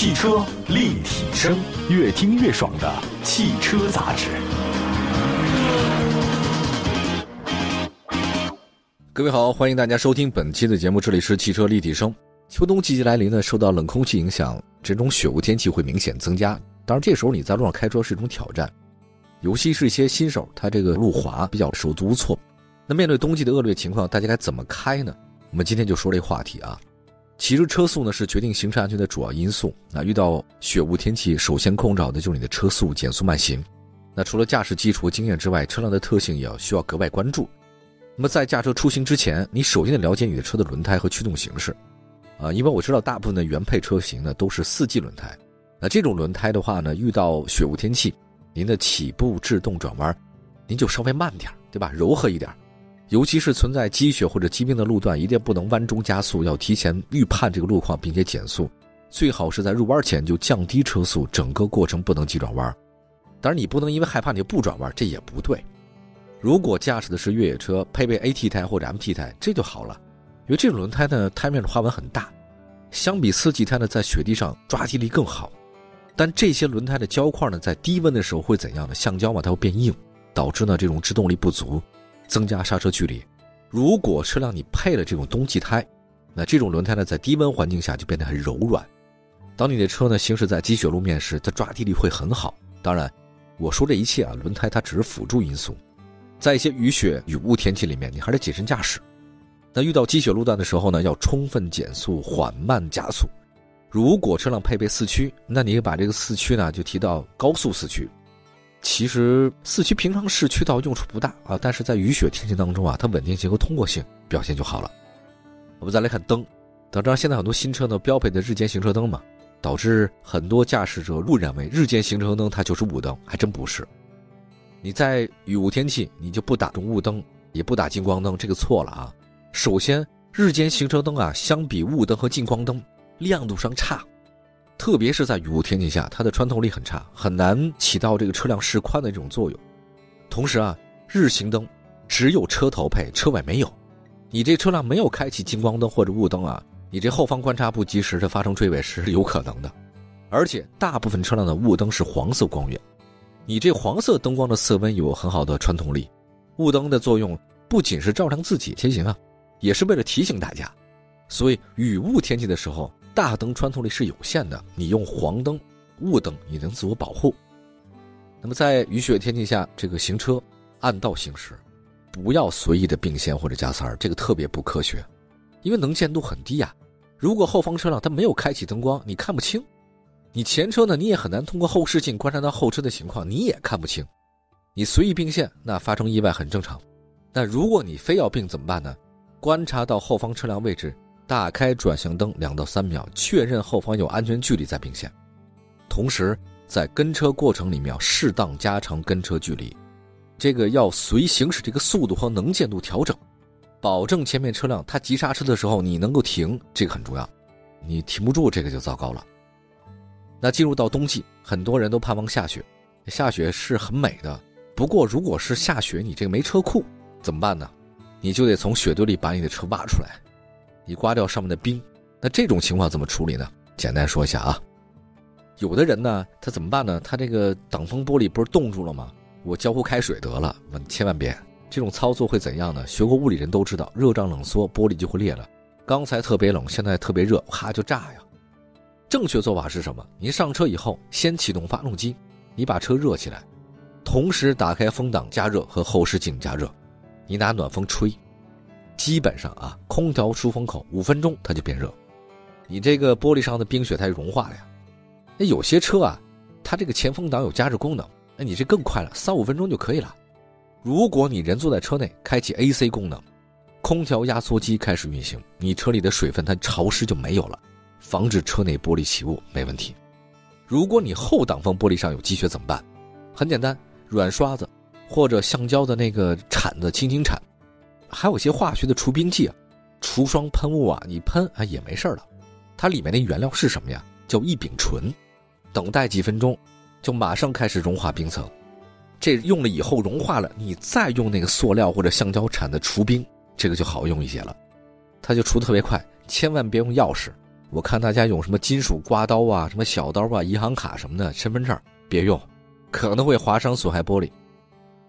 汽车立体声，越听越爽的汽车杂志。各位好，欢迎大家收听本期的节目，这里是汽车立体声。秋冬季节来临呢，受到冷空气影响，这种雪雾天气会明显增加。当然，这时候你在路上开车是一种挑战，尤其是一些新手，他这个路滑，比较手足无措。那面对冬季的恶劣情况，大家该怎么开呢？我们今天就说这个话题啊。其实车速呢是决定行车安全的主要因素。那遇到雪雾天气，首先控制好的就是你的车速、减速、慢行。那除了驾驶基础经验之外，车辆的特性也要需要格外关注。那么在驾车出行之前，你首先得了解你的车的轮胎和驱动形式。啊，因为我知道大部分的原配车型呢都是四季轮胎。那这种轮胎的话呢，遇到雪雾天气，您的起步、制动、转弯，您就稍微慢点，对吧？柔和一点。尤其是存在积雪或者积冰的路段，一定不能弯中加速，要提前预判这个路况，并且减速。最好是在入弯前就降低车速，整个过程不能急转弯。当然，你不能因为害怕你就不转弯，这也不对。如果驾驶的是越野车，配备 AT 胎或者 MT 胎，这就好了，因为这种轮胎呢，胎面的花纹很大，相比四季胎呢，在雪地上抓地力更好。但这些轮胎的胶块呢，在低温的时候会怎样呢？橡胶嘛，它会变硬，导致呢这种制动力不足。增加刹车距离。如果车辆你配了这种冬季胎，那这种轮胎呢，在低温环境下就变得很柔软。当你的车呢行驶在积雪路面时，它抓地力会很好。当然，我说这一切啊，轮胎它只是辅助因素。在一些雨雪雨雾天气里面，你还得谨慎驾驶。那遇到积雪路段的时候呢，要充分减速，缓慢加速。如果车辆配备四驱，那你把这个四驱呢就提到高速四驱。其实四驱平常市区倒用处不大啊，但是在雨雪天气当中啊，它稳定性和通过性表现就好了。我们再来看灯，大家知道现在很多新车呢标配的日间行车灯嘛，导致很多驾驶者误认为日间行车灯它就是雾灯，还真不是。你在雨雾天气你就不打中雾灯，也不打近光灯，这个错了啊。首先，日间行车灯啊，相比雾灯和近光灯亮度上差。特别是在雨雾天气下，它的穿透力很差，很难起到这个车辆示宽的这种作用。同时啊，日行灯只有车头配，车尾没有。你这车辆没有开启近光灯或者雾灯啊，你这后方观察不及时的发生追尾是有可能的。而且大部分车辆的雾灯是黄色光源，你这黄色灯光的色温有很好的穿透力。雾灯的作用不仅是照亮自己前行啊，也是为了提醒大家。所以雨雾天气的时候。大灯穿透力是有限的，你用黄灯、雾灯也能自我保护。那么在雨雪天气下，这个行车按道行驶，不要随意的并线或者加塞儿，这个特别不科学，因为能见度很低呀。如果后方车辆它没有开启灯光，你看不清；你前车呢，你也很难通过后视镜观察到后车的情况，你也看不清。你随意并线，那发生意外很正常。那如果你非要并怎么办呢？观察到后方车辆位置。打开转向灯两到三秒，确认后方有安全距离再并线。同时，在跟车过程里面要适当加长跟车距离，这个要随行驶这个速度和能见度调整，保证前面车辆它急刹车的时候你能够停，这个很重要。你停不住，这个就糟糕了。那进入到冬季，很多人都盼望下雪，下雪是很美的。不过，如果是下雪，你这个没车库怎么办呢？你就得从雪堆里把你的车挖出来。你刮掉上面的冰，那这种情况怎么处理呢？简单说一下啊，有的人呢，他怎么办呢？他这个挡风玻璃不是冻住了吗？我浇壶开水得了，千万别，这种操作会怎样呢？学过物理人都知道，热胀冷缩，玻璃就会裂了。刚才特别冷，现在特别热，哈就炸呀。正确做法是什么？你上车以后，先启动发动机，你把车热起来，同时打开风挡加热和后视镜加热，你拿暖风吹。基本上啊，空调出风口五分钟它就变热，你这个玻璃上的冰雪它融化了呀。那有些车啊，它这个前风挡有加热功能，那你这更快了，三五分钟就可以了。如果你人坐在车内，开启 AC 功能，空调压缩机开始运行，你车里的水分它潮湿就没有了，防止车内玻璃起雾没问题。如果你后挡风玻璃上有积雪怎么办？很简单，软刷子或者橡胶的那个铲子轻轻铲。还有些化学的除冰剂啊，除霜喷雾啊，你喷啊也没事了。它里面的原料是什么呀？叫异丙醇。等待几分钟，就马上开始融化冰层。这用了以后融化了，你再用那个塑料或者橡胶铲子除冰，这个就好用一些了。它就除特别快，千万别用钥匙，我看大家用什么金属刮刀啊、什么小刀啊、银行卡什么的，身份证别用，可能会划伤损害玻璃。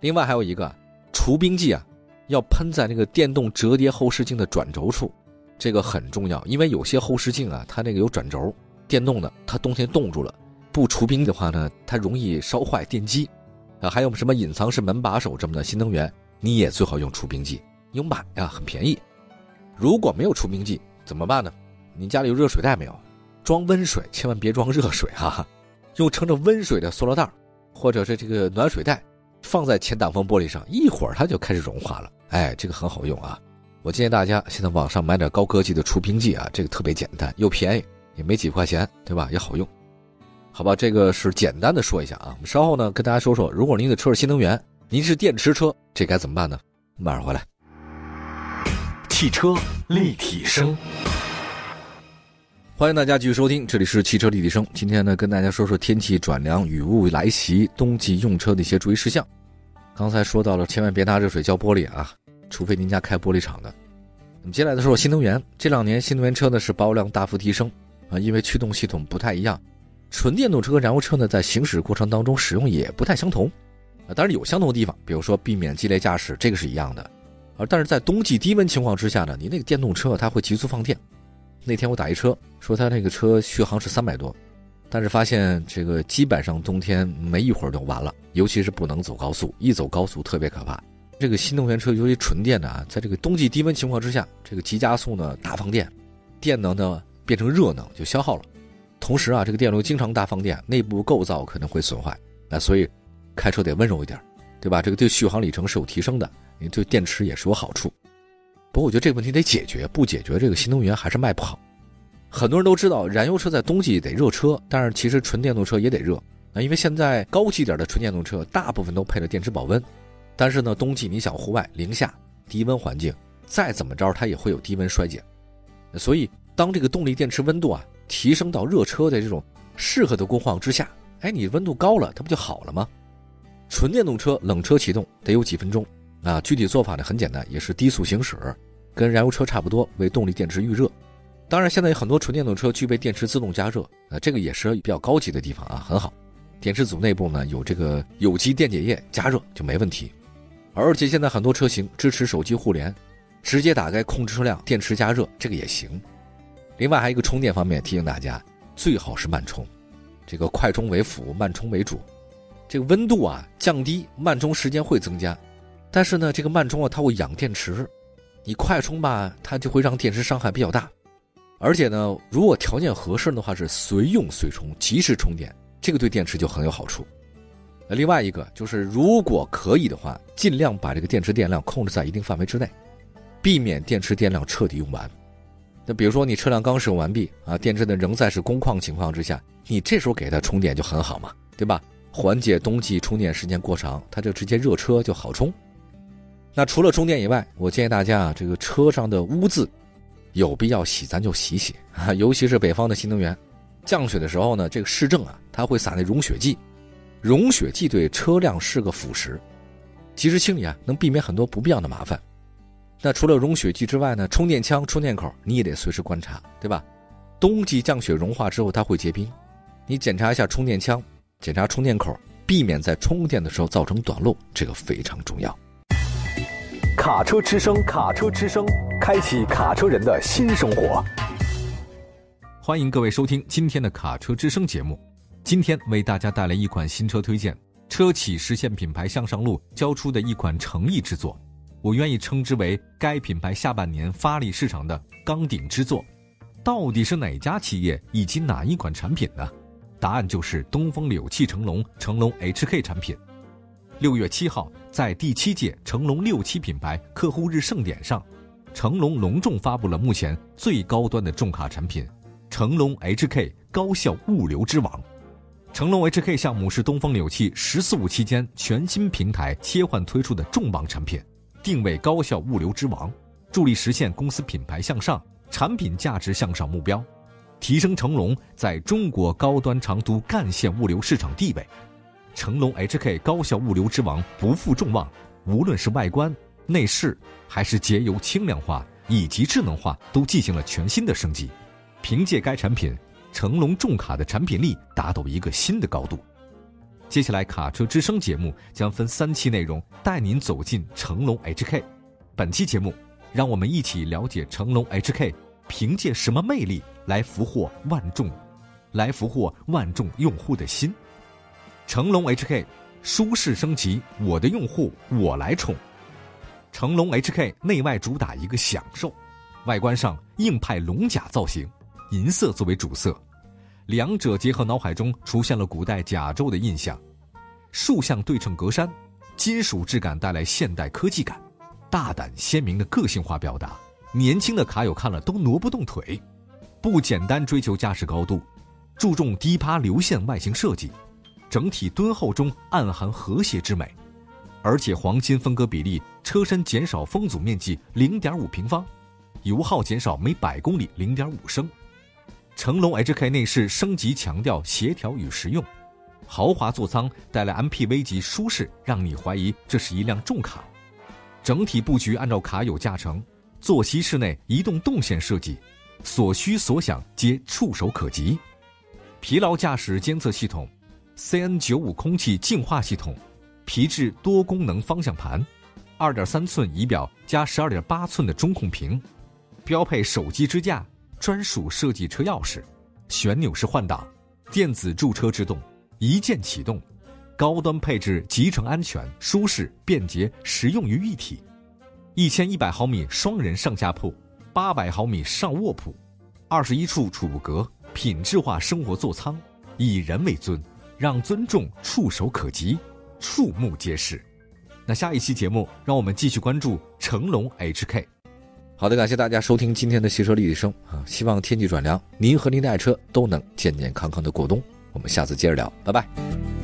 另外还有一个除冰剂啊，要喷在那个电动折叠后视镜的转轴处，这个很重要，因为有些后视镜啊，它那个有转轴，电动的，它冬天冻住了，不除冰的话呢，它容易烧坏电机。啊，还有什么隐藏式门把手这么的新能源，你也最好用除冰剂，有买呀，很便宜。如果没有除冰剂怎么办呢？你家里有热水袋没有？装温水，千万别装热水哈。用盛着温水的塑料袋，或者是这个暖水袋，放在前挡风玻璃上，一会儿它就开始融化了。哎，这个很好用啊。我建议大家现在网上买点高科技的除冰剂啊，这个特别简单又便宜，也没几块钱，对吧？也好用。好吧，这个是简单的说一下啊。我们稍后呢跟大家说说，如果您的车是新能源，您是电池车，这该怎么办呢？马上回来。汽车立体声，欢迎大家继续收听，这里是汽车立体声。今天呢跟大家说说天气转凉，雨雾来袭，冬季用车的一些注意事项。刚才说到了，千万别拿热水浇玻璃啊，除非您家开玻璃厂的。那么接下来的说新能源，这两年新能源车呢是保有量大幅提升啊，因为驱动系统不太一样。纯电动车和燃油车呢，在行驶过程当中使用也不太相同，啊，当然有相同的地方，比如说避免激烈驾驶，这个是一样的，而但是在冬季低温情况之下呢，你那个电动车它会急速放电。那天我打一车，说他那个车续航是三百多，但是发现这个基本上冬天没一会儿就完了，尤其是不能走高速，一走高速特别可怕。这个新能源车尤其纯电的啊，在这个冬季低温情况之下，这个急加速呢大放电，电能呢变成热能就消耗了。同时啊，这个电流经常大放电，内部构造可能会损坏，那所以开车得温柔一点，对吧？这个对续航里程是有提升的，你对电池也是有好处。不过我觉得这个问题得解决，不解决这个新能源还是卖不好。很多人都知道，燃油车在冬季得热车，但是其实纯电动车也得热啊，因为现在高级点的纯电动车大部分都配了电池保温，但是呢，冬季你想户外零下低温环境，再怎么着它也会有低温衰减，所以当这个动力电池温度啊。提升到热车的这种适合的工况之下，哎，你温度高了，它不就好了吗？纯电动车冷车启动得有几分钟啊？具体做法呢很简单，也是低速行驶，跟燃油车差不多，为动力电池预热。当然，现在有很多纯电动车具备电池自动加热，啊，这个也是比较高级的地方啊，很好。电池组内部呢有这个有机电解液加热就没问题，而且现在很多车型支持手机互联，直接打开控制车辆电池加热，这个也行。另外还有一个充电方面，提醒大家最好是慢充，这个快充为辅，慢充为主。这个温度啊降低，慢充时间会增加，但是呢，这个慢充啊它会养电池，你快充吧，它就会让电池伤害比较大。而且呢，如果条件合适的话，是随用随充，及时充电，这个对电池就很有好处。那另外一个就是，如果可以的话，尽量把这个电池电量控制在一定范围之内，避免电池电量彻底用完。那比如说你车辆刚使用完毕啊，电池呢仍在是工况情况之下，你这时候给它充电就很好嘛，对吧？缓解冬季充电时间过长，它就直接热车就好充。那除了充电以外，我建议大家啊，这个车上的污渍有必要洗，咱就洗洗 啊。尤其是北方的新能源，降雪的时候呢，这个市政啊，它会撒那融雪剂，融雪剂对车辆是个腐蚀，及时清理啊，能避免很多不必要的麻烦。那除了融雪剂之外呢？充电枪、充电口你也得随时观察，对吧？冬季降雪融化之后它会结冰，你检查一下充电枪，检查充电口，避免在充电的时候造成短路，这个非常重要。卡车之声，卡车之声，开启卡车人的新生活。欢迎各位收听今天的卡车之声节目，今天为大家带来一款新车推荐，车企实现品牌向上路交出的一款诚意之作。我愿意称之为该品牌下半年发力市场的钢鼎之作，到底是哪家企业以及哪一款产品呢？答案就是东风柳汽成龙成龙 HK 产品。六月七号，在第七届成龙六七品牌客户日盛典上，成龙隆重发布了目前最高端的重卡产品——成龙 HK 高效物流之王。成龙 HK 项目是东风柳汽“十四五”期间全新平台切换推出的重磅产品。定位高效物流之王，助力实现公司品牌向上、产品价值向上目标，提升成龙在中国高端长途干线物流市场地位。成龙 HK 高效物流之王不负众望，无论是外观、内饰，还是节油轻量化以及智能化，都进行了全新的升级。凭借该产品，成龙重卡的产品力达到一个新的高度。接下来，卡车之声节目将分三期内容带您走进成龙 HK。本期节目，让我们一起了解成龙 HK 凭借什么魅力来俘获万众，来俘获万众用户的心。成龙 HK 舒适升级，我的用户我来宠。成龙 HK 内外主打一个享受，外观上硬派龙甲造型，银色作为主色。两者结合，脑海中出现了古代甲胄的印象。竖向对称格栅，金属质感带来现代科技感，大胆鲜明的个性化表达，年轻的卡友看了都挪不动腿。不简单追求驾驶高度，注重低趴流线外形设计，整体敦厚中暗含和谐之美。而且黄金分割比例，车身减少风阻面积零点五平方，油耗减少每百公里零点五升。成龙 HK 内饰升级，强调协调与实用，豪华座舱带来 MPV 级舒适，让你怀疑这是一辆重卡。整体布局按照卡友驾乘，坐席室内移动动线设计，所需所想皆触手可及。疲劳驾驶监测系统，CN95 空气净化系统，皮质多功能方向盘，2.3寸仪表加12.8寸的中控屏，标配手机支架。专属设计车钥匙，旋钮式换挡，电子驻车制动，一键启动，高端配置集成安全、舒适、便捷、实用于一体。一千一百毫米双人上下铺，八百毫米上卧铺，二十一处储物格，品质化生活座舱，以人为尊，让尊重触手可及，触目皆是。那下一期节目，让我们继续关注成龙 HK。好的，感谢大家收听今天的汽车立体声啊！希望天气转凉，您和您的爱车都能健健康康的过冬。我们下次接着聊，拜拜。